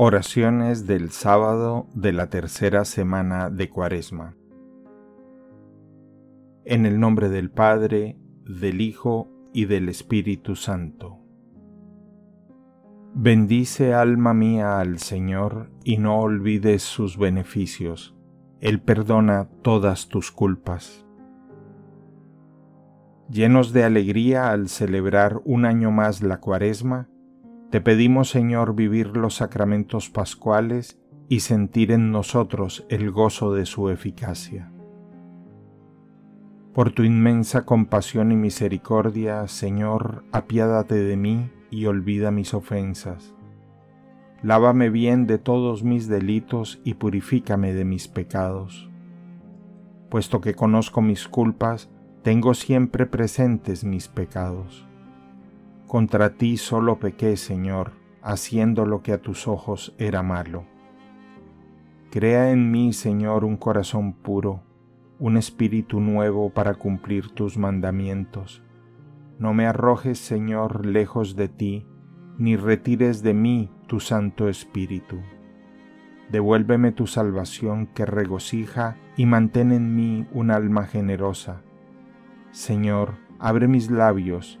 Oraciones del sábado de la tercera semana de Cuaresma. En el nombre del Padre, del Hijo y del Espíritu Santo. Bendice alma mía al Señor y no olvides sus beneficios. Él perdona todas tus culpas. Llenos de alegría al celebrar un año más la Cuaresma, te pedimos, Señor, vivir los sacramentos pascuales y sentir en nosotros el gozo de su eficacia. Por tu inmensa compasión y misericordia, Señor, apiádate de mí y olvida mis ofensas. Lávame bien de todos mis delitos y purifícame de mis pecados. Puesto que conozco mis culpas, tengo siempre presentes mis pecados contra ti solo pequé, Señor, haciendo lo que a tus ojos era malo. Crea en mí, Señor, un corazón puro, un espíritu nuevo para cumplir tus mandamientos. No me arrojes, Señor, lejos de ti, ni retires de mí tu Santo Espíritu. Devuélveme tu salvación que regocija y mantén en mí un alma generosa. Señor, abre mis labios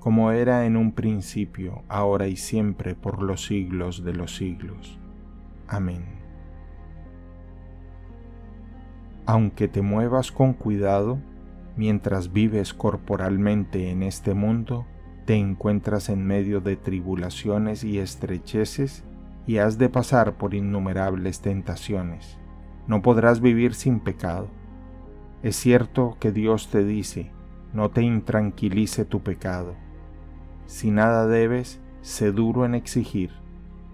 como era en un principio, ahora y siempre, por los siglos de los siglos. Amén. Aunque te muevas con cuidado, mientras vives corporalmente en este mundo, te encuentras en medio de tribulaciones y estrecheces y has de pasar por innumerables tentaciones. No podrás vivir sin pecado. Es cierto que Dios te dice, no te intranquilice tu pecado si nada debes, sé duro en exigir,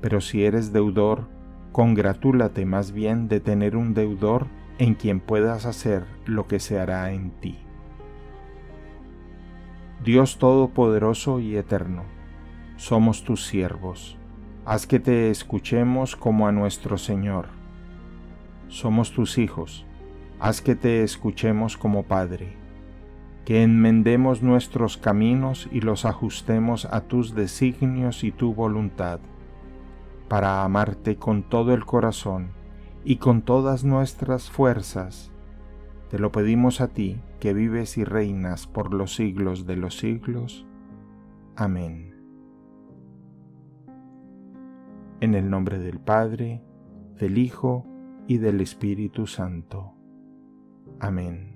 pero si eres deudor, congratúlate más bien de tener un deudor en quien puedas hacer lo que se hará en ti. Dios Todopoderoso y Eterno, somos tus siervos, haz que te escuchemos como a nuestro Señor. Somos tus hijos, haz que te escuchemos como Padre que enmendemos nuestros caminos y los ajustemos a tus designios y tu voluntad, para amarte con todo el corazón y con todas nuestras fuerzas. Te lo pedimos a ti, que vives y reinas por los siglos de los siglos. Amén. En el nombre del Padre, del Hijo y del Espíritu Santo. Amén.